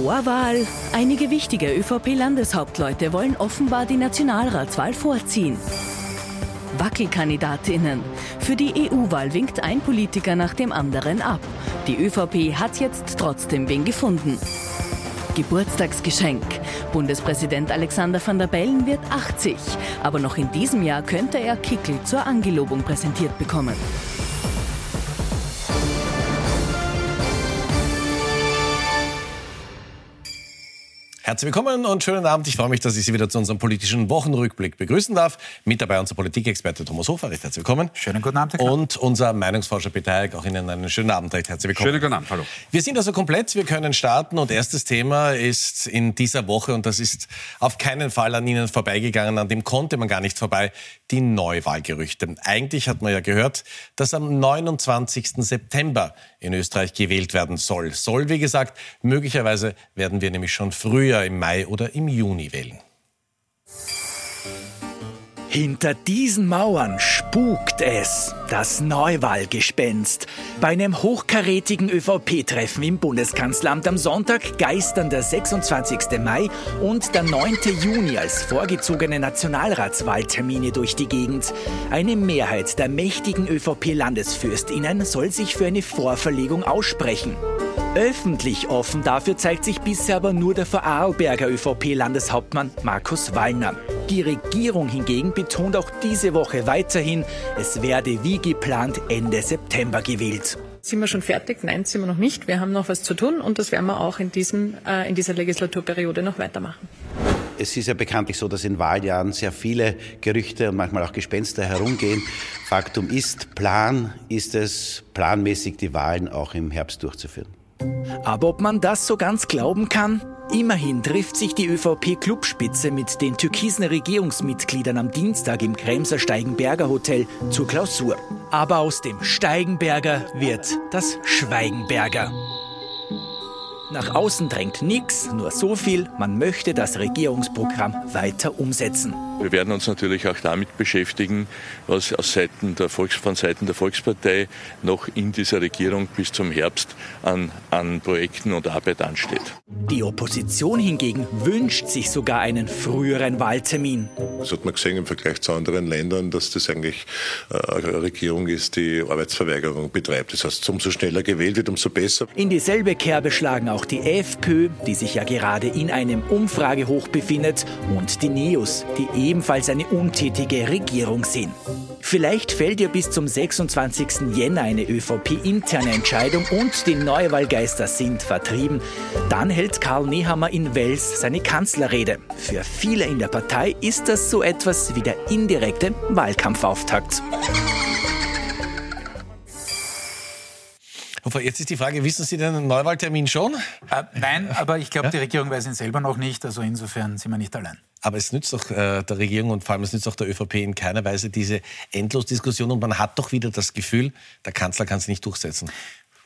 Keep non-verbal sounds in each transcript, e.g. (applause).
Vorwahl. Einige wichtige ÖVP-Landeshauptleute wollen offenbar die Nationalratswahl vorziehen. Wackelkandidatinnen. Für die EU-Wahl winkt ein Politiker nach dem anderen ab. Die ÖVP hat jetzt trotzdem wen gefunden. Geburtstagsgeschenk. Bundespräsident Alexander van der Bellen wird 80. Aber noch in diesem Jahr könnte er Kickel zur Angelobung präsentiert bekommen. Herzlich willkommen und schönen Abend. Ich freue mich, dass ich Sie wieder zu unserem politischen Wochenrückblick begrüßen darf. Mit dabei unser Politikexperte Thomas Hofer. Recht herzlich willkommen. Schönen guten Abend. Herr. Und unser Meinungsforscher Peter Heik. Auch Ihnen einen schönen Abend. Recht herzlich willkommen. Schönen guten Abend. Hallo. Wir sind also komplett. Wir können starten. Und erstes Thema ist in dieser Woche, und das ist auf keinen Fall an Ihnen vorbeigegangen, an dem konnte man gar nicht vorbei, die Neuwahlgerüchte. Eigentlich hat man ja gehört, dass am 29. September in Österreich gewählt werden soll. Soll, wie gesagt, möglicherweise werden wir nämlich schon früher im Mai oder im Juni wählen. Hinter diesen Mauern spukt es, das Neuwahlgespenst. Bei einem hochkarätigen ÖVP-Treffen im Bundeskanzleramt am Sonntag geistern der 26. Mai und der 9. Juni als vorgezogene Nationalratswahltermine durch die Gegend. Eine Mehrheit der mächtigen ÖVP-Landesfürstinnen soll sich für eine Vorverlegung aussprechen. Öffentlich offen dafür zeigt sich bisher aber nur der Vorarlberger ÖVP-Landeshauptmann Markus Wallner. Die Regierung hingegen betont auch diese Woche weiterhin, es werde wie geplant Ende September gewählt. Sind wir schon fertig? Nein, sind wir noch nicht. Wir haben noch was zu tun und das werden wir auch in, diesem, äh, in dieser Legislaturperiode noch weitermachen. Es ist ja bekanntlich so, dass in Wahljahren sehr viele Gerüchte und manchmal auch Gespenster herumgehen. Faktum ist, Plan ist es, planmäßig die Wahlen auch im Herbst durchzuführen. Aber ob man das so ganz glauben kann? Immerhin trifft sich die ÖVP-Clubspitze mit den türkisen Regierungsmitgliedern am Dienstag im Kremser Steigenberger Hotel zur Klausur. Aber aus dem Steigenberger wird das Schweigenberger. Nach außen drängt nichts, nur so viel, man möchte das Regierungsprogramm weiter umsetzen. Wir werden uns natürlich auch damit beschäftigen, was aus Seiten der Volks, von Seiten der Volkspartei noch in dieser Regierung bis zum Herbst an, an Projekten und Arbeit ansteht. Die Opposition hingegen wünscht sich sogar einen früheren Wahltermin. Das hat man gesehen im Vergleich zu anderen Ländern, dass das eigentlich äh, eine Regierung ist, die Arbeitsverweigerung betreibt. Das heißt, umso schneller gewählt wird, umso besser. In dieselbe Kerbe schlagen auch die FPÖ, die sich ja gerade in einem Umfragehoch befindet, und die NEOS, die ebenfalls eine untätige Regierung sehen. Vielleicht fällt ihr bis zum 26. Jänner eine ÖVP-interne Entscheidung und die Neuwahlgeister sind vertrieben. Dann hält Karl Nehammer in Wels seine Kanzlerrede. Für viele in der Partei ist das so etwas wie der indirekte Wahlkampfauftakt. Jetzt ist die Frage, wissen Sie den Neuwahltermin schon? Äh, nein, aber ich glaube, ja? die Regierung weiß ihn selber noch nicht. Also insofern sind wir nicht allein. Aber es nützt doch äh, der Regierung und vor allem es nützt auch der ÖVP in keiner Weise diese Endlosdiskussion und man hat doch wieder das Gefühl, der Kanzler kann es nicht durchsetzen.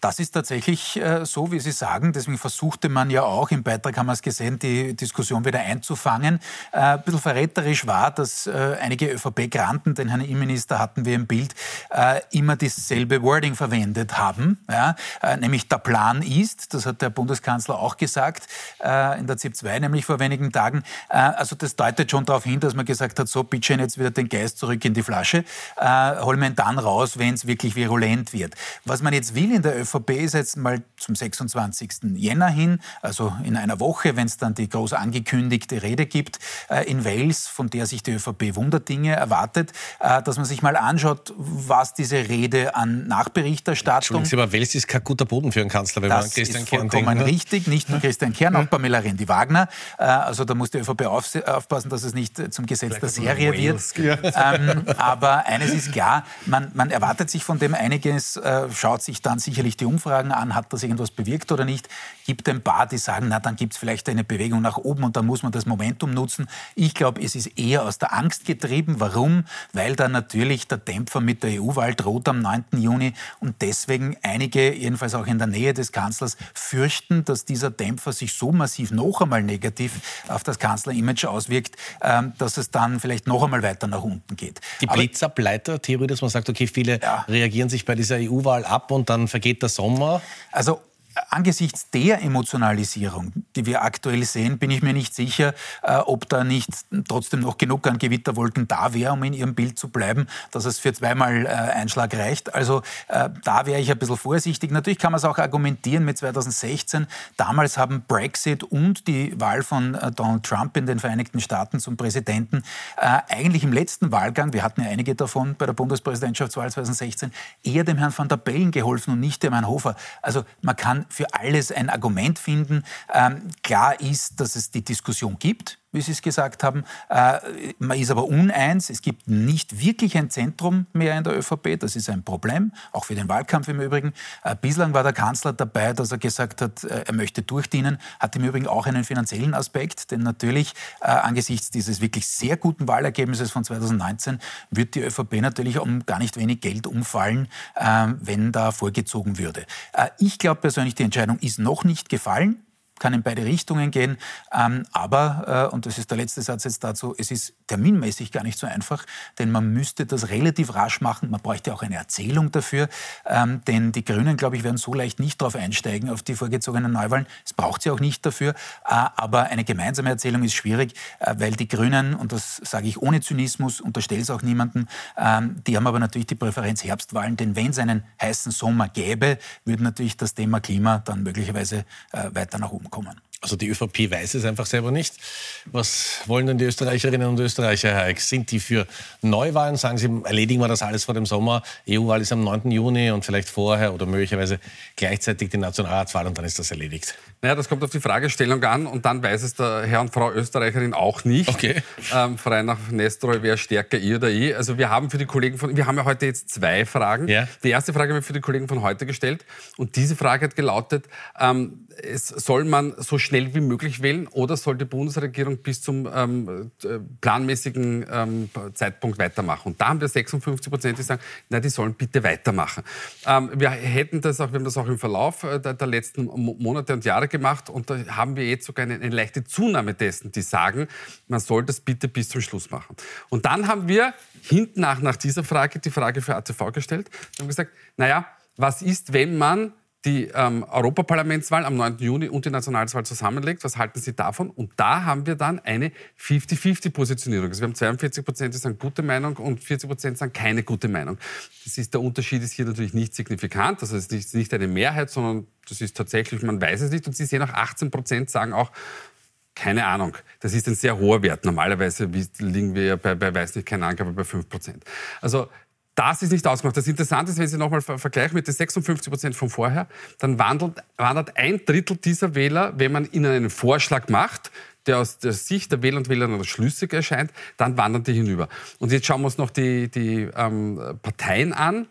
Das ist tatsächlich äh, so, wie Sie sagen. Deswegen versuchte man ja auch, im Beitrag haben wir es gesehen, die Diskussion wieder einzufangen. Äh, ein bisschen verräterisch war, dass äh, einige ÖVP-Granten, den Herrn Innenminister hatten wir im Bild, äh, immer dasselbe Wording verwendet haben. Ja? Äh, nämlich der Plan ist, das hat der Bundeskanzler auch gesagt, äh, in der ZIP 2, nämlich vor wenigen Tagen. also das deutet schon darauf hin, dass man gesagt hat, so, bitte jetzt wieder den Geist zurück in die Flasche. holen wir ihn dann raus, wenn es wirklich virulent wird. Was man jetzt will in der ÖVP, ÖVP ist jetzt mal zum 26. Jänner hin, also in einer Woche, wenn es dann die groß angekündigte Rede gibt äh, in Wales, von der sich die ÖVP Wunderdinge erwartet, äh, dass man sich mal anschaut, was diese Rede an Nachberichterstattung... Entschuldigen Sie, aber Wales ist kein guter Boden für einen Kanzler, wenn das man Christian ist Kern denkt. vollkommen richtig, nicht nur Christian Kern, auch Pamela Rendi-Wagner. Äh, also da muss die ÖVP aufpassen, dass es nicht zum Gesetz Vielleicht der Serie wird. (laughs) Ähm, aber eines ist klar, man, man erwartet sich von dem einiges, schaut sich dann sicherlich die Umfragen an, hat das irgendwas bewirkt oder nicht. Gibt ein paar, die sagen, na, dann gibt es vielleicht eine Bewegung nach oben und dann muss man das Momentum nutzen. Ich glaube, es ist eher aus der Angst getrieben. Warum? Weil da natürlich der Dämpfer mit der EU-Wahl droht am 9. Juni und deswegen einige, jedenfalls auch in der Nähe des Kanzlers, fürchten, dass dieser Dämpfer sich so massiv noch einmal negativ auf das Kanzlerimage auswirkt, ähm, dass es dann vielleicht noch einmal weiter nach unten geht. Die Blitzableiter-Theorie, dass man sagt, okay, viele ja. reagieren sich bei dieser EU-Wahl ab und dann vergeht der Sommer. Also angesichts der Emotionalisierung, die wir aktuell sehen, bin ich mir nicht sicher, äh, ob da nicht trotzdem noch genug an Gewitterwolken da wäre, um in Ihrem Bild zu bleiben, dass es für zweimal äh, Einschlag reicht. Also äh, da wäre ich ein bisschen vorsichtig. Natürlich kann man es auch argumentieren mit 2016. Damals haben Brexit und die Wahl von Donald Trump in den Vereinigten Staaten zum Präsidenten eigentlich im letzten Wahlgang, wir hatten ja einige davon bei der Bundespräsidentschaftswahl 2016, eher dem Herrn van der Bellen geholfen und nicht dem Herrn Hofer. Also man kann für alles ein Argument finden. Ähm, klar ist, dass es die Diskussion gibt wie Sie es gesagt haben. Äh, man ist aber uneins. Es gibt nicht wirklich ein Zentrum mehr in der ÖVP. Das ist ein Problem, auch für den Wahlkampf im Übrigen. Äh, bislang war der Kanzler dabei, dass er gesagt hat, äh, er möchte durchdienen. Hat im Übrigen auch einen finanziellen Aspekt, denn natürlich angesichts dieses wirklich sehr guten Wahlergebnisses von 2019 wird die ÖVP natürlich um gar nicht wenig Geld umfallen, wenn da vorgezogen würde. Ich glaube persönlich, die Entscheidung ist noch nicht gefallen kann in beide Richtungen gehen. Ähm, aber, äh, und das ist der letzte Satz jetzt dazu, es ist terminmäßig gar nicht so einfach, denn man müsste das relativ rasch machen. Man bräuchte auch eine Erzählung dafür, ähm, denn die Grünen, glaube ich, werden so leicht nicht darauf einsteigen, auf die vorgezogenen Neuwahlen. Es braucht sie auch nicht dafür. Äh, aber eine gemeinsame Erzählung ist schwierig, äh, weil die Grünen, und das sage ich ohne Zynismus, unterstelle es auch niemandem, ähm, die haben aber natürlich die Präferenz Herbstwahlen, denn wenn es einen heißen Sommer gäbe, würde natürlich das Thema Klima dann möglicherweise äh, weiter nach oben kommen. Also die ÖVP weiß es einfach selber nicht. Was wollen denn die Österreicherinnen und Österreicher, Herr Eick? Sind die für Neuwahlen? Sagen Sie, erledigen wir das alles vor dem Sommer? EU-Wahl ist am 9. Juni und vielleicht vorher oder möglicherweise gleichzeitig die Nationalratswahl und dann ist das erledigt. Naja, das kommt auf die Fragestellung an und dann weiß es der Herr und Frau Österreicherin auch nicht. Okay. Ähm, frei nach Nestroy, wer stärker, ihr oder ich. Also wir haben für die Kollegen von, wir haben ja heute jetzt zwei Fragen. Ja. Die erste Frage haben wir für die Kollegen von heute gestellt und diese Frage hat gelautet, ähm, es soll man so schnell wie möglich wählen oder soll die Bundesregierung bis zum ähm, äh, planmäßigen ähm, Zeitpunkt weitermachen? Und da haben wir 56 Prozent, die sagen, na, die sollen bitte weitermachen. Ähm, wir hätten das auch, wir haben das auch im Verlauf äh, der, der, letzten Monate und Jahre gemacht und da haben wir jetzt sogar eine, eine leichte Zunahme dessen, die sagen, man soll das bitte bis zum Schluss machen. Und dann haben wir hinten nach, nach dieser Frage die Frage für ATV gestellt und haben gesagt, naja, was ist, wenn man die ähm, Europaparlamentswahl am 9. Juni und die Nationalratswahl zusammenlegt. Was halten Sie davon? Und da haben wir dann eine 50-50-Positionierung. Also wir haben 42 Prozent, die sagen gute Meinung und 40 Prozent sagen keine gute Meinung. Das ist, der Unterschied ist hier natürlich nicht signifikant. Also es ist nicht eine Mehrheit, sondern das ist tatsächlich, man weiß es nicht. Und Sie sehen auch 18 Prozent sagen auch, keine Ahnung. Das ist ein sehr hoher Wert. Normalerweise liegen wir ja bei, bei weiß nicht, keine Angabe, bei 5 Prozent. Also das ist nicht ausgemacht. Das Interessante ist, wenn Sie nochmal vergleichen mit den 56 Prozent von vorher, dann wandelt, wandert ein Drittel dieser Wähler, wenn man ihnen einen Vorschlag macht, der aus der Sicht der Wähler und Wählerinnen schlüssig erscheint, dann wandern die hinüber. Und jetzt schauen wir uns noch die, die ähm, Parteien an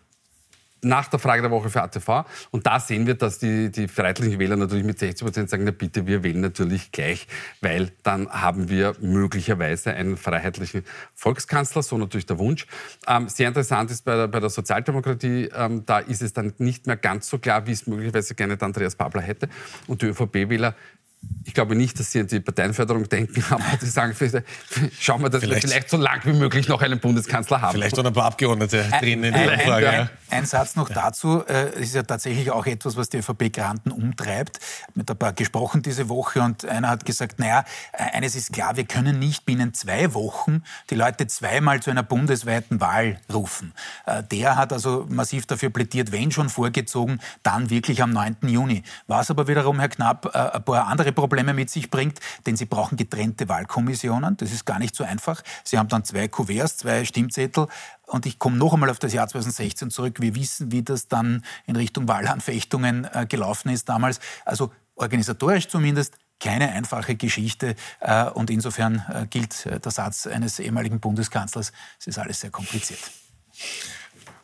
nach der Frage der Woche für ATV. Und da sehen wir, dass die, die freiheitlichen Wähler natürlich mit 60 Prozent sagen, na bitte, wir wählen natürlich gleich, weil dann haben wir möglicherweise einen freiheitlichen Volkskanzler, so natürlich der Wunsch. Ähm, sehr interessant ist bei der, bei der Sozialdemokratie, ähm, da ist es dann nicht mehr ganz so klar, wie es möglicherweise gerne der Andreas Babler hätte. Und die ÖVP-Wähler ich glaube nicht, dass Sie an die Parteienförderung denken, (laughs) aber Sie sagen, schauen wir, dass vielleicht, wir vielleicht so lang wie möglich noch einen Bundeskanzler haben. Vielleicht noch ein paar Abgeordnete drin in der Umfrage. Ein, ein, ein, Satz noch dazu. Es ist ja tatsächlich auch etwas, was die ÖVP-Granten umtreibt. Mit ein paar gesprochen diese Woche und einer hat gesagt, naja, eines ist klar, wir können nicht binnen zwei Wochen die Leute zweimal zu einer bundesweiten Wahl rufen. Äh, der hat also massiv dafür plädiert, wenn schon vorgezogen, dann wirklich am 9. Juni. Was aber wiederum, Herr Knapp, äh, ein paar andere andere Probleme mit sich bringt, denn sie brauchen getrennte Wahlkommissionen. Das ist gar nicht so einfach. Sie haben dann zwei Kuverts, zwei Stimmzettel. Und ich komme noch einmal auf das Jahr 2016 zurück. Wir wissen, wie das dann in Richtung Wahlanfechtungen äh, gelaufen ist damals. Also organisatorisch zumindest keine einfache Geschichte. Äh, und insofern äh, gilt der Satz eines ehemaligen Bundeskanzlers, es ist alles sehr kompliziert.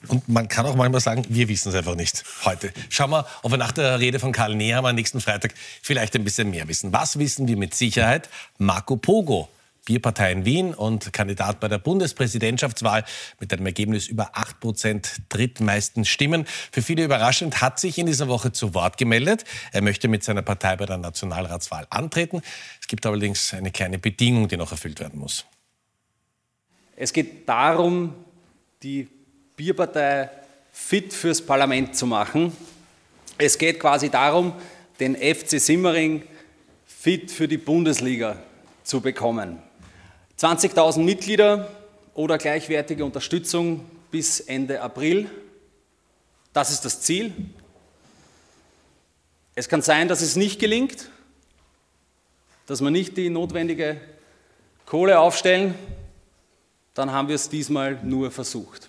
Und man kann auch manchmal sagen, wir wissen es einfach nicht heute. Schauen wir, ob wir nach der Rede von Karl Nehammer nächsten Freitag vielleicht ein bisschen mehr wissen. Was wissen wir mit Sicherheit? Marco Pogo, Bierpartei in Wien und Kandidat bei der Bundespräsidentschaftswahl mit einem Ergebnis über 8 Prozent drittmeisten Stimmen. Für viele überraschend hat sich in dieser Woche zu Wort gemeldet. Er möchte mit seiner Partei bei der Nationalratswahl antreten. Es gibt allerdings eine kleine Bedingung, die noch erfüllt werden muss. Es geht darum, die Bierpartei fit fürs Parlament zu machen. Es geht quasi darum, den FC Simmering fit für die Bundesliga zu bekommen. 20.000 Mitglieder oder gleichwertige Unterstützung bis Ende April. Das ist das Ziel. Es kann sein, dass es nicht gelingt, dass wir nicht die notwendige Kohle aufstellen. Dann haben wir es diesmal nur versucht.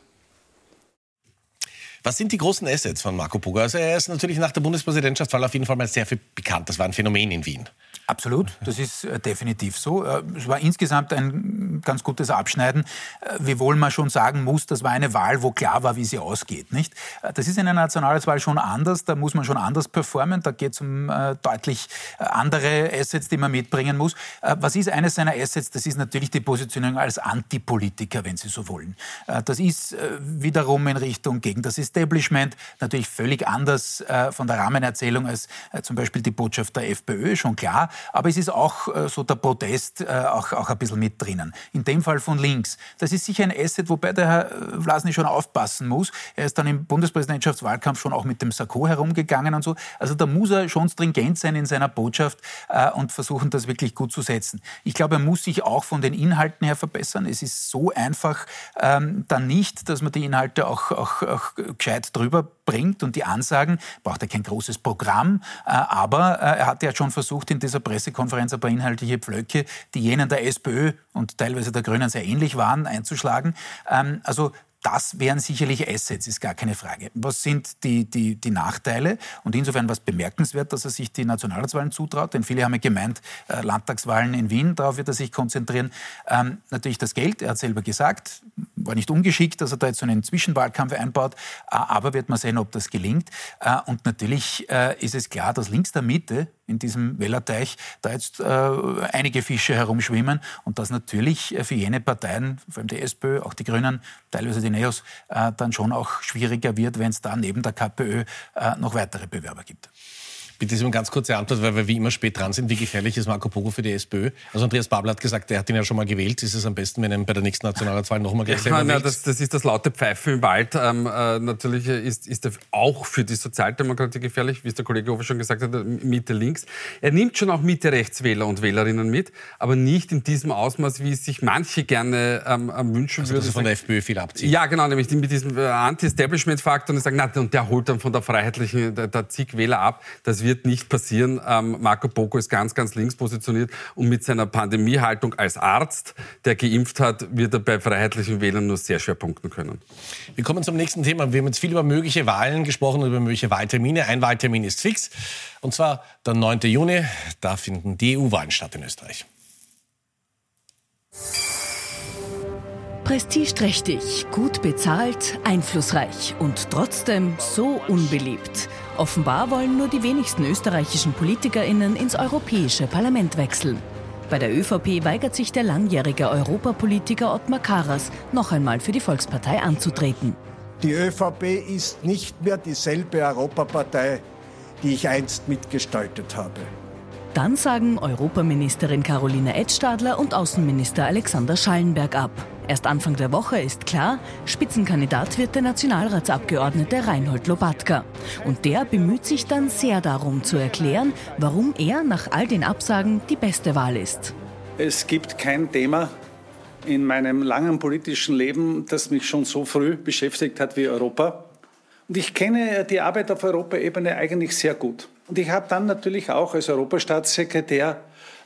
Was sind die großen Assets von Marco Puga? Also er ist natürlich nach der Bundespräsidentschaftswahl auf jeden Fall mal sehr viel bekannt. Das war ein Phänomen in Wien. Absolut, das ist äh, definitiv so. Äh, es war insgesamt ein ganz gutes Abschneiden, äh, wiewohl man schon sagen muss, das war eine Wahl, wo klar war, wie sie ausgeht. Nicht? Das ist in einer Nationalratswahl schon anders, da muss man schon anders performen, da geht es um deutlich andere Assets, die man mitbringen muss. Was ist eines seiner Assets? Das ist natürlich die Positionierung als Antipolitiker, wenn Sie so wollen. Das ist wiederum in Richtung gegen das Establishment, natürlich völlig anders von der Rahmenerzählung als zum Beispiel die Botschaft der FPÖ, schon klar aber es ist auch äh, so der Protest äh, auch, auch ein bisschen mit drinnen. In dem Fall von links. Das ist sicher ein Asset, wobei der Herr äh, Vlasny schon aufpassen muss. Er ist dann im Bundespräsidentschaftswahlkampf schon auch mit dem Sakko herumgegangen und so. Also da muss er schon stringent sein in seiner Botschaft äh, und versuchen, das wirklich gut zu setzen. Ich glaube, er muss sich auch von den Inhalten her verbessern. Es ist so einfach ähm, dann nicht, dass man die Inhalte auch, auch, auch gescheit drüber bringt und die Ansagen, braucht er kein großes Programm, äh, aber äh, er hat ja schon versucht, in dieser Pressekonferenz ein paar inhaltliche Pflöcke, die jenen der SPÖ und teilweise der Grünen sehr ähnlich waren, einzuschlagen. Ähm, also das wären sicherlich Assets, ist gar keine Frage. Was sind die, die, die Nachteile? Und insofern was bemerkenswert, dass er sich die Nationalratswahlen zutraut, denn viele haben ja gemeint, äh, Landtagswahlen in Wien, darauf wird er sich konzentrieren. Ähm, natürlich das Geld, er hat selber gesagt, war nicht ungeschickt, dass er da jetzt so einen Zwischenwahlkampf einbaut, äh, aber wird man sehen, ob das gelingt. Äh, und natürlich äh, ist es klar, dass links der Mitte in diesem Wellerteich da jetzt äh, einige Fische herumschwimmen und das natürlich äh, für jene Parteien, vor allem die SPÖ, auch die Grünen, teilweise die NEOS, dann schon auch schwieriger wird, wenn es da neben der KPÖ noch weitere Bewerber gibt. Bitte Sie um ganz kurze Antwort, weil wir wie immer spät dran sind. Wie gefährlich ist Marco Pogo für die SPÖ? Also Andreas Babler hat gesagt, er hat ihn ja schon mal gewählt. Ist es am besten, wenn er bei der nächsten Nationalratswahl nochmal gleich selber ja, das, das, ist das laute Pfeifen im Wald. Ähm, äh, natürlich ist, ist er auch für die Sozialdemokratie gefährlich, wie es der Kollege Hofer schon gesagt hat, Mitte links. Er nimmt schon auch Mitte Rechtswähler und Wählerinnen mit, aber nicht in diesem Ausmaß, wie es sich manche gerne ähm, wünschen also, würden. Dass er von der FPÖ viel abzieht. Ja, genau, nämlich mit diesem äh, Anti-Establishment-Faktor und sagen, na, und der holt dann von der Freiheitlichen, der, der zig Wähler ab. Das wird nicht passieren. Ähm, Marco Poco ist ganz, ganz links positioniert und mit seiner Pandemiehaltung als Arzt, der geimpft hat, wird er bei freiheitlichen Wählern nur sehr schwer punkten können. Wir kommen zum nächsten Thema. Wir haben jetzt viel über mögliche Wahlen gesprochen und über mögliche Wahltermine. Ein Wahltermin ist fix, und zwar der 9. Juni. Da finden die EU-Wahlen statt in Österreich. Prestigeträchtig, gut bezahlt, einflussreich und trotzdem so unbeliebt. Offenbar wollen nur die wenigsten österreichischen PolitikerInnen ins Europäische Parlament wechseln. Bei der ÖVP weigert sich der langjährige Europapolitiker Ottmar Karas, noch einmal für die Volkspartei anzutreten. Die ÖVP ist nicht mehr dieselbe Europapartei, die ich einst mitgestaltet habe. Dann sagen Europaministerin Carolina Edstadler und Außenminister Alexander Schallenberg ab. Erst Anfang der Woche ist klar, Spitzenkandidat wird der Nationalratsabgeordnete Reinhold Lobatka. Und der bemüht sich dann sehr darum zu erklären, warum er nach all den Absagen die beste Wahl ist. Es gibt kein Thema in meinem langen politischen Leben, das mich schon so früh beschäftigt hat wie Europa. Und ich kenne die Arbeit auf Europaebene eigentlich sehr gut. Und ich habe dann natürlich auch als Europastaatssekretär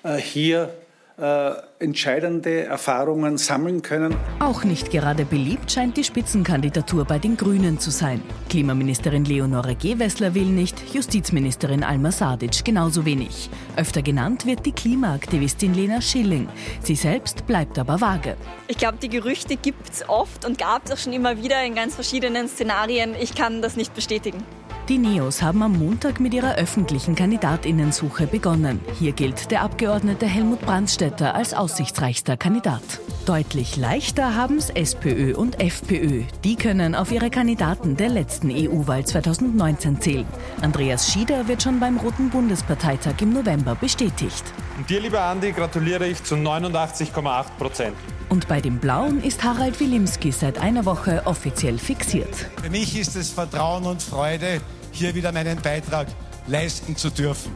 äh, hier äh, entscheidende Erfahrungen sammeln können. Auch nicht gerade beliebt scheint die Spitzenkandidatur bei den Grünen zu sein. Klimaministerin Leonore Gewessler will nicht, Justizministerin Alma Sadic genauso wenig. Öfter genannt wird die Klimaaktivistin Lena Schilling. Sie selbst bleibt aber vage. Ich glaube, die Gerüchte gibt es oft und gab es auch schon immer wieder in ganz verschiedenen Szenarien. Ich kann das nicht bestätigen. Die Neos haben am Montag mit ihrer öffentlichen Kandidatinnensuche begonnen. Hier gilt der Abgeordnete Helmut Brandstätter als aussichtsreichster Kandidat. Deutlich leichter haben es SPÖ und FPÖ. Die können auf ihre Kandidaten der letzten EU-Wahl 2019 zählen. Andreas Schieder wird schon beim Roten Bundesparteitag im November bestätigt. Und dir, lieber Andi, gratuliere ich zu 89,8 Prozent. Und bei den Blauen ist Harald Wilimski seit einer Woche offiziell fixiert. Für mich ist es Vertrauen und Freude, hier wieder meinen Beitrag leisten zu dürfen.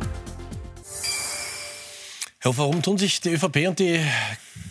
Herr Hofer, warum tun sich die ÖVP und die,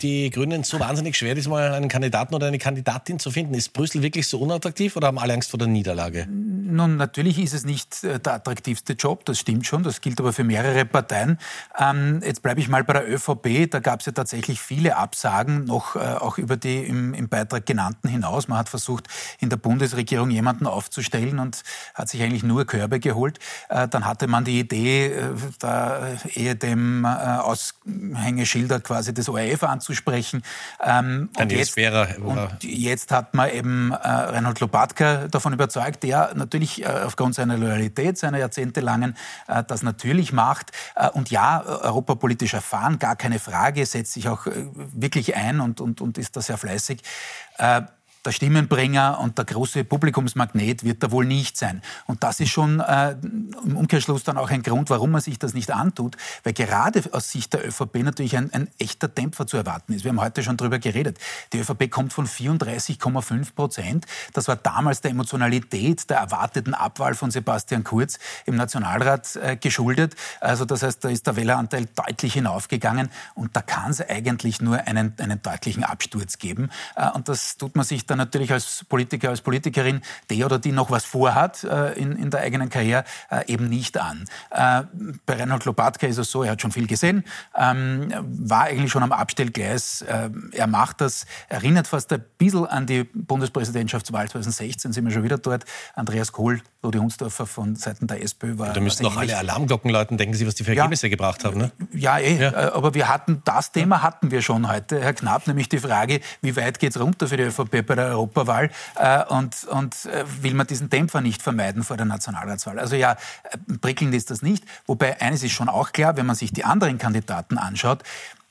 die Grünen so wahnsinnig schwer, diesmal einen Kandidaten oder eine Kandidatin zu finden? Ist Brüssel wirklich so unattraktiv oder haben alle Angst vor der Niederlage? Nun, natürlich ist es nicht äh, der attraktivste Job, das stimmt schon, das gilt aber für mehrere Parteien. Ähm, jetzt bleibe ich mal bei der ÖVP, da gab es ja tatsächlich viele Absagen, noch äh, auch über die im, im, Beitrag genannten hinaus. Man hat versucht, in der Bundesregierung jemanden aufzustellen und hat sich eigentlich nur Körbe geholt. Äh, dann hatte man die Idee, äh, da ehe dem äh, Aushängeschilder quasi des ORF anzusprechen. Ähm, und, jetzt, wäre, und jetzt hat man eben äh, Reinhold Lopatka davon überzeugt, der natürlich äh, aufgrund seiner Loyalität, seiner jahrzehntelangen, äh, das natürlich macht. Äh, und ja, europapolitisch erfahren, gar keine Frage, setzt sich auch wirklich ein und, und, und ist da sehr fleißig der Stimmenbringer und der große Publikumsmagnet wird er wohl nicht sein. Und das ist schon äh, im Umkehrschluss dann auch ein Grund, warum man sich das nicht antut, weil gerade aus Sicht der ÖVP natürlich ein, ein echter Dämpfer zu erwarten ist. Wir haben heute schon darüber geredet. Die ÖVP kommt von 34,5 Prozent. Das war damals der Emotionalität der erwarteten Abwahl von Sebastian Kurz im Nationalrat äh, geschuldet. Also das heißt, da ist der Wähleranteil deutlich hinaufgegangen und da kann es eigentlich nur einen, einen deutlichen Absturz geben. Äh, und das tut man sich dann natürlich als Politiker, als Politikerin, der oder die noch was vorhat äh, in, in der eigenen Karriere, äh, eben nicht an. Äh, bei Reinhold Lopatka ist es so, er hat schon viel gesehen, ähm, war eigentlich schon am Abstellgleis. Äh, er macht das, erinnert fast ein bisschen an die Bundespräsidentschaftswahl 2016, sind wir schon wieder dort. Andreas Kohl, Rudi Hunsdorfer von Seiten der SPÖ war. Da müssten noch alle Alarmglocken läuten. Denken Sie, was die für Ergebnisse ja, gebracht haben, ne? Ja, eh. Ja. Äh, aber wir hatten, das Thema hatten wir schon heute, Herr Knapp, nämlich die Frage, wie weit geht es runter für die ÖVP bei der Europawahl äh, und, und äh, will man diesen Dämpfer nicht vermeiden vor der Nationalratswahl. Also ja, äh, prickelnd ist das nicht. Wobei eines ist schon auch klar, wenn man sich die anderen Kandidaten anschaut,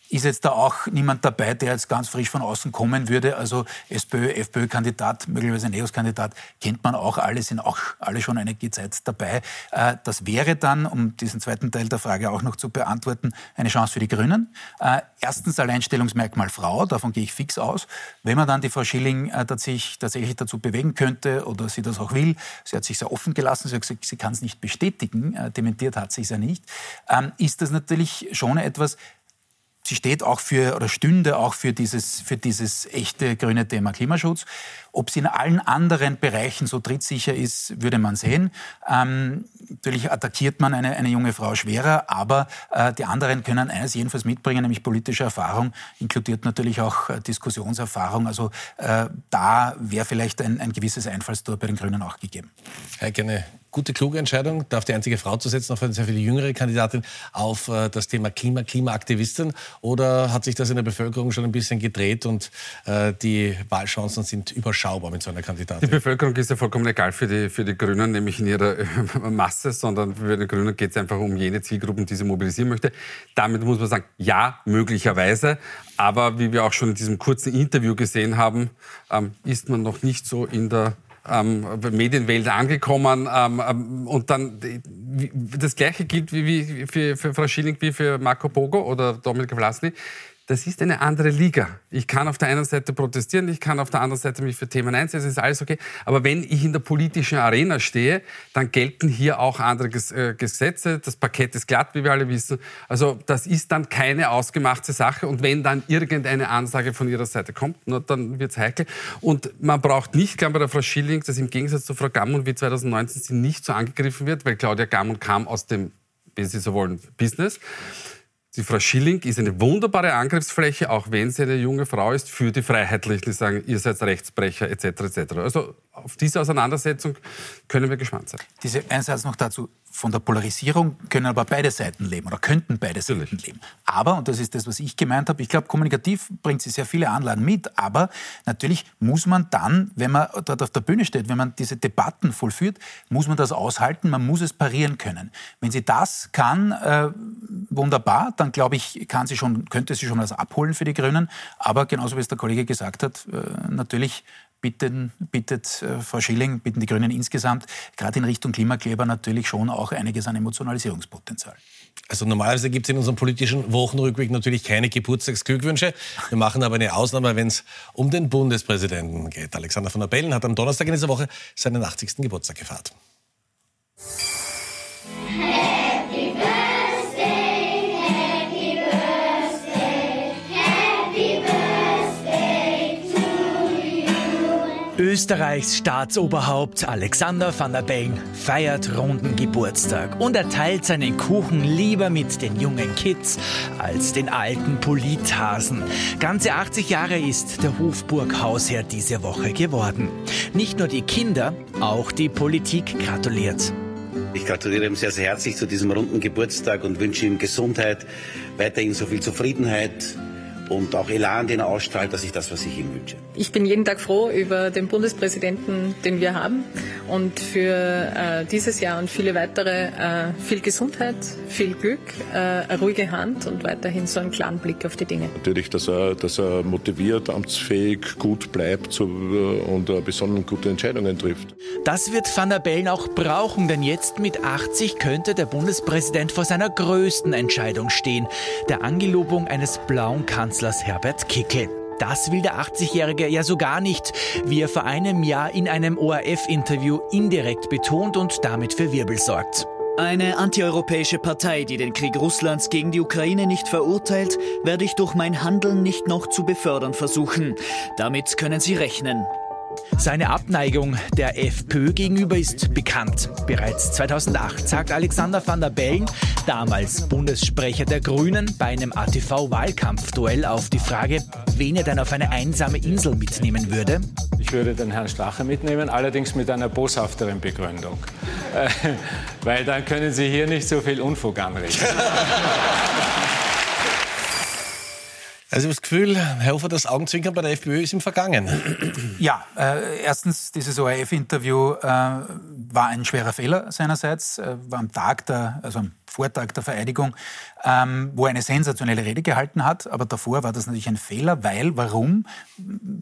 ist jetzt da auch niemand dabei, der jetzt ganz frisch von außen kommen würde. Also SPÖ, FPÖ-Kandidat, möglicherweise NEOS-Kandidat, kennt man auch alle, sind auch alle schon einige Zeit dabei. Äh, das wäre dann, um diesen zweiten Teil der Frage auch noch zu beantworten, eine Chance für die Grünen. Äh, erstens Alleinstellungsmerkmal Frau, davon gehe ich fix aus. Wenn man dann die Frau Schilling äh, tatsächlich, tatsächlich dazu bewegen könnte oder sie das auch will, sie hat sich sehr offen gelassen, sie hat gesagt, sie kann es nicht bestätigen, dementiert hat sie es ja nicht, ähm, ist das natürlich schon etwas, sie steht auch für oder stünde auch für dieses, für dieses echte grüne Thema Klimaschutz. Ob sie in allen anderen Bereichen so trittsicher ist, würde man sehen. Ähm, natürlich attackiert man eine, eine junge Frau schwerer, aber äh, die anderen können eines jedenfalls mitbringen, nämlich politische Erfahrung, inkludiert natürlich auch äh, Diskussionserfahrung. Also äh, da wäre vielleicht ein, ein gewisses Einfallstor bei den Grünen auch gegeben. Herr Genne, gute, kluge Entscheidung, da auf die einzige Frau zu setzen, auf eine sehr viel jüngere Kandidatin, auf das Thema Klima, Klimaaktivistin? Oder hat sich das in der Bevölkerung schon ein bisschen gedreht und äh, die Wahlchancen sind überschaubar mit so einer Kandidatin? Die Bevölkerung ist ja vollkommen egal für die, für die Grünen, nämlich in ihrer äh, Masse, sondern für die Grünen geht es einfach um jene Zielgruppen, die sie mobilisieren möchte. Damit muss man sagen, ja, möglicherweise. Aber wie wir auch schon in diesem kurzen Interview gesehen haben, ähm, ist man noch nicht so in der ähm, Medienwelt angekommen. Ähm, ähm, und dann das Gleiche gilt wie, wie für, für Frau Schilling wie für Marco Pogo oder Dominik Vlasny das ist eine andere Liga. Ich kann auf der einen Seite protestieren, ich kann auf der anderen Seite mich für Themen einsetzen, ist alles okay. Aber wenn ich in der politischen Arena stehe, dann gelten hier auch andere äh, Gesetze. Das Parkett ist glatt, wie wir alle wissen. Also das ist dann keine ausgemachte Sache. Und wenn dann irgendeine Ansage von ihrer Seite kommt, dann wird es heikel. Und man braucht nicht, glaube ich, bei der Frau Schilling, dass im Gegensatz zu Frau Gammon wie 2019 sie nicht so angegriffen wird, weil Claudia Gammon kam aus dem, wenn Sie so wollen, Business. Die Frau Schilling ist eine wunderbare Angriffsfläche, auch wenn sie eine junge Frau ist, für die Freiheitlichen, die sagen, ihr seid Rechtsbrecher etc. etc. Also auf diese Auseinandersetzung können wir gespannt sein. Diese Einsatz noch dazu von der Polarisierung können aber beide Seiten leben oder könnten beide Natürlich. Seiten leben. Aber, und das ist das, was ich gemeint habe, ich glaube, kommunikativ bringt sie sehr viele Anlagen mit, aber natürlich muss man dann, wenn man dort auf der Bühne steht, wenn man diese Debatten vollführt, muss man das aushalten, man muss es parieren können. Wenn sie das kann, äh, wunderbar, dann glaube ich, kann sie schon, könnte sie schon was abholen für die Grünen. Aber genauso wie es der Kollege gesagt hat, äh, natürlich bitten, bittet äh, Frau Schilling, bitten die Grünen insgesamt, gerade in Richtung Klimakleber natürlich schon auch einiges an Emotionalisierungspotenzial. Also normalerweise gibt es in unserem politischen Wochenrückblick natürlich keine Geburtstagsglückwünsche. Wir machen aber eine Ausnahme, wenn es um den Bundespräsidenten geht. Alexander von der Bellen hat am Donnerstag in dieser Woche seinen 80. Geburtstag gefeiert. Österreichs Staatsoberhaupt Alexander van der Bellen feiert runden Geburtstag und er teilt seinen Kuchen lieber mit den jungen Kids als den alten Polithasen. Ganze 80 Jahre ist der Hofburg-Hausherr diese Woche geworden. Nicht nur die Kinder, auch die Politik gratuliert. Ich gratuliere ihm sehr, sehr herzlich zu diesem runden Geburtstag und wünsche ihm Gesundheit, weiterhin so viel Zufriedenheit, und auch Elan, den er ausstrahlt, das ist das, was ich ihm wünsche. Ich bin jeden Tag froh über den Bundespräsidenten, den wir haben und für äh, dieses Jahr und viele weitere äh, viel Gesundheit, viel Glück, äh, eine ruhige Hand und weiterhin so einen klaren Blick auf die Dinge. Natürlich, dass er, dass er motiviert, amtsfähig, gut bleibt so, äh, und äh, besonders gute Entscheidungen trifft. Das wird Van der Bellen auch brauchen, denn jetzt mit 80 könnte der Bundespräsident vor seiner größten Entscheidung stehen, der Angelobung eines blauen Kanzlers Kanzlers Herbert Kickel. Das will der 80-Jährige ja so gar nicht, wie er vor einem Jahr in einem ORF-Interview indirekt betont und damit für Wirbel sorgt. Eine antieuropäische Partei, die den Krieg Russlands gegen die Ukraine nicht verurteilt, werde ich durch mein Handeln nicht noch zu befördern versuchen. Damit können Sie rechnen. Seine Abneigung der FPÖ gegenüber ist bekannt. Bereits 2008 sagt Alexander van der Bellen, damals Bundessprecher der Grünen, bei einem ATV-Wahlkampfduell auf die Frage, wen er denn auf eine einsame Insel mitnehmen würde. Ich würde den Herrn Strache mitnehmen, allerdings mit einer boshafteren Begründung. Äh, weil dann können Sie hier nicht so viel Unfug anrichten. (laughs) Also das Gefühl, Herr Hofer, das Augenzwinkern bei der FPÖ ist im Vergangen. Ja, äh, erstens, dieses ORF-Interview äh, war ein schwerer Fehler seinerseits, äh, war am Tag der, also am Vortag der Vereidigung, ähm, wo er eine sensationelle Rede gehalten hat. Aber davor war das natürlich ein Fehler, weil, warum?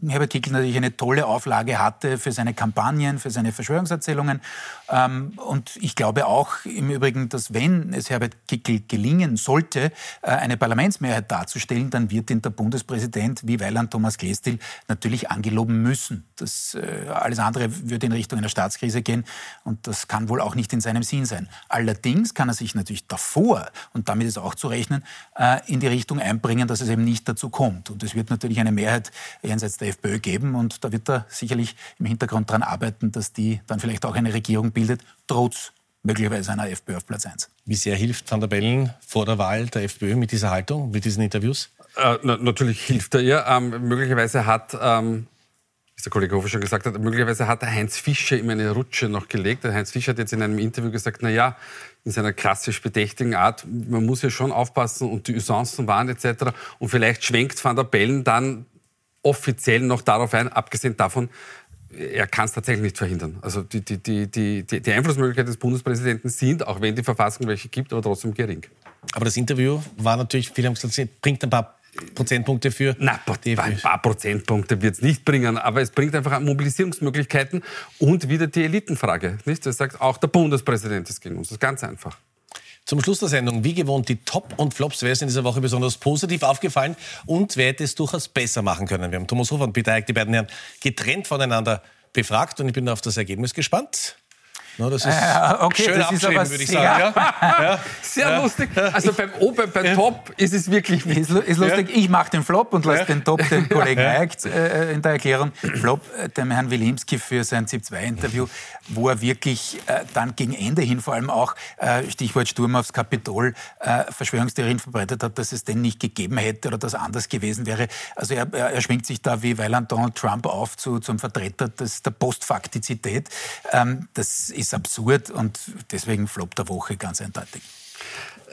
Herbert Kickl natürlich eine tolle Auflage hatte für seine Kampagnen, für seine Verschwörungserzählungen. Ähm, und ich glaube auch im Übrigen, dass wenn es Herbert Kickl gelingen sollte, äh, eine Parlamentsmehrheit darzustellen, dann wird ihn der Bundespräsident wie Weiland Thomas Klestil natürlich angeloben müssen. Das, äh, alles andere würde in Richtung einer Staatskrise gehen und das kann wohl auch nicht in seinem Sinn sein. Allerdings kann er sich natürlich davor, und damit ist auch zu rechnen, äh, in die Richtung einbringen, dass es eben nicht dazu kommt. Und es wird natürlich eine Mehrheit jenseits der FPÖ geben und da wird er sicherlich im Hintergrund daran arbeiten, dass die dann vielleicht auch eine Regierung bildet, trotz möglicherweise einer FPÖ auf Platz 1. Wie sehr hilft Van der Bellen vor der Wahl der FPÖ mit dieser Haltung, mit diesen Interviews? Äh, na, natürlich hilft er ihr. Ähm, möglicherweise hat ähm, wie der Kollege Hofer schon gesagt hat, möglicherweise hat der Heinz Fischer ihm eine Rutsche noch gelegt. Der Heinz Fischer hat jetzt in einem Interview gesagt, na ja, in seiner klassisch bedächtigen Art, man muss ja schon aufpassen und die Usancen waren etc. Und vielleicht schwenkt Van der Bellen dann offiziell noch darauf ein, abgesehen davon, er kann es tatsächlich nicht verhindern. Also die, die, die, die, die Einflussmöglichkeiten des Bundespräsidenten sind, auch wenn die Verfassung welche gibt, aber trotzdem gering. Aber das Interview war natürlich, viele haben gesagt, bringt ein paar Prozentpunkte für Na, ein paar Prozentpunkte wird es nicht bringen, aber es bringt einfach Mobilisierungsmöglichkeiten und wieder die Elitenfrage. Nicht? Das sagt auch der Bundespräsident ist gegen uns. Das ist ganz einfach. Zum Schluss der Sendung, wie gewohnt, die Top und Flops. Wer ist in dieser Woche besonders positiv aufgefallen und wer hätte es durchaus besser machen können? Wir haben Thomas Hofer und Peter Eick, die beiden Herren, getrennt voneinander befragt und ich bin auf das Ergebnis gespannt. No, das ist äh, okay, schön das ist aber würde ich sagen. Ja. (laughs) Ja. Sehr ja. lustig. Also beim Ober, beim Top ist es wirklich ist, ist lustig. Ich mache den Flop und lasse den Top dem Kollegen Eicht äh, in der Erklärung. Flop äh, dem Herrn Wilimski für sein ZIP-2-Interview, wo er wirklich äh, dann gegen Ende hin vor allem auch, äh, Stichwort Sturm aufs Kapitol, äh, Verschwörungstheorien verbreitet hat, dass es den nicht gegeben hätte oder dass anders gewesen wäre. Also er, er, er schwingt sich da wie Weiland Donald Trump auf zu, zum Vertreter des, der Postfaktizität. Ähm, das ist ist absurd und deswegen Flop der Woche ganz eindeutig.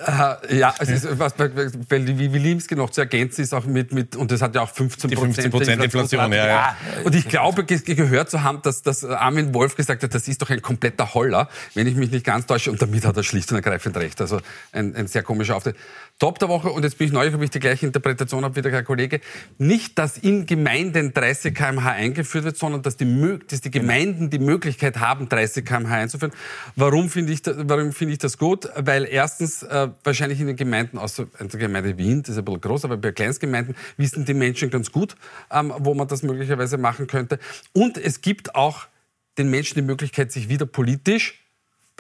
Äh, ja, es ist, was, weil wie Wilimski noch zu ergänzen ist, auch mit, mit und das hat ja auch 15 Prozent Inflation. Inflation ja, ja. Und ich glaube, gehört zu haben, dass, dass Armin Wolf gesagt hat, das ist doch ein kompletter Holler, wenn ich mich nicht ganz täusche. Und damit hat er schlicht und ergreifend recht. Also ein, ein sehr komischer Auftritt. Top der Woche, und jetzt bin ich neu, ob ich die gleiche Interpretation habe wie der Herr Kollege, nicht, dass in Gemeinden 30 km/h eingeführt wird, sondern dass die, dass die Gemeinden die Möglichkeit haben, 30 km/h einzuführen. Warum finde ich, finde ich das gut? Weil erstens äh, wahrscheinlich in den Gemeinden, außer in der Gemeinde Wien, das ist ein bisschen groß, aber bei Kleinstgemeinden wissen die Menschen ganz gut, ähm, wo man das möglicherweise machen könnte. Und es gibt auch den Menschen die Möglichkeit, sich wieder politisch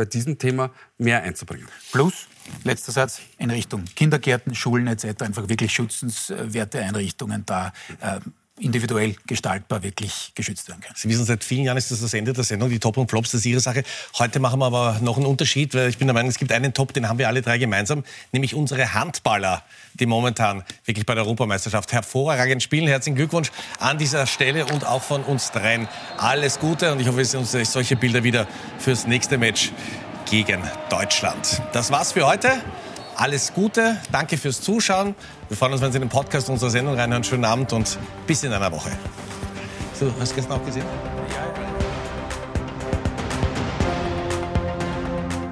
bei diesem Thema mehr einzubringen. Plus, letzter Satz, in Richtung Kindergärten, Schulen etc. einfach wirklich schützenswerte Einrichtungen da. Äh, individuell gestaltbar wirklich geschützt werden können. Sie wissen, seit vielen Jahren ist das das Ende der Sendung, die Top und Flops, das ist Ihre Sache. Heute machen wir aber noch einen Unterschied, weil ich bin der Meinung, es gibt einen Top, den haben wir alle drei gemeinsam, nämlich unsere Handballer, die momentan wirklich bei der Europameisterschaft hervorragend spielen. Herzlichen Glückwunsch an dieser Stelle und auch von uns dreien. Alles Gute und ich hoffe, wir sehen uns solche Bilder wieder fürs nächste Match gegen Deutschland. Das war's für heute. Alles Gute, danke fürs Zuschauen. Wir freuen uns, wenn Sie in den Podcast unserer Sendung reinhören. Schönen Abend und bis in einer Woche. So, hast du gestern auch gesehen?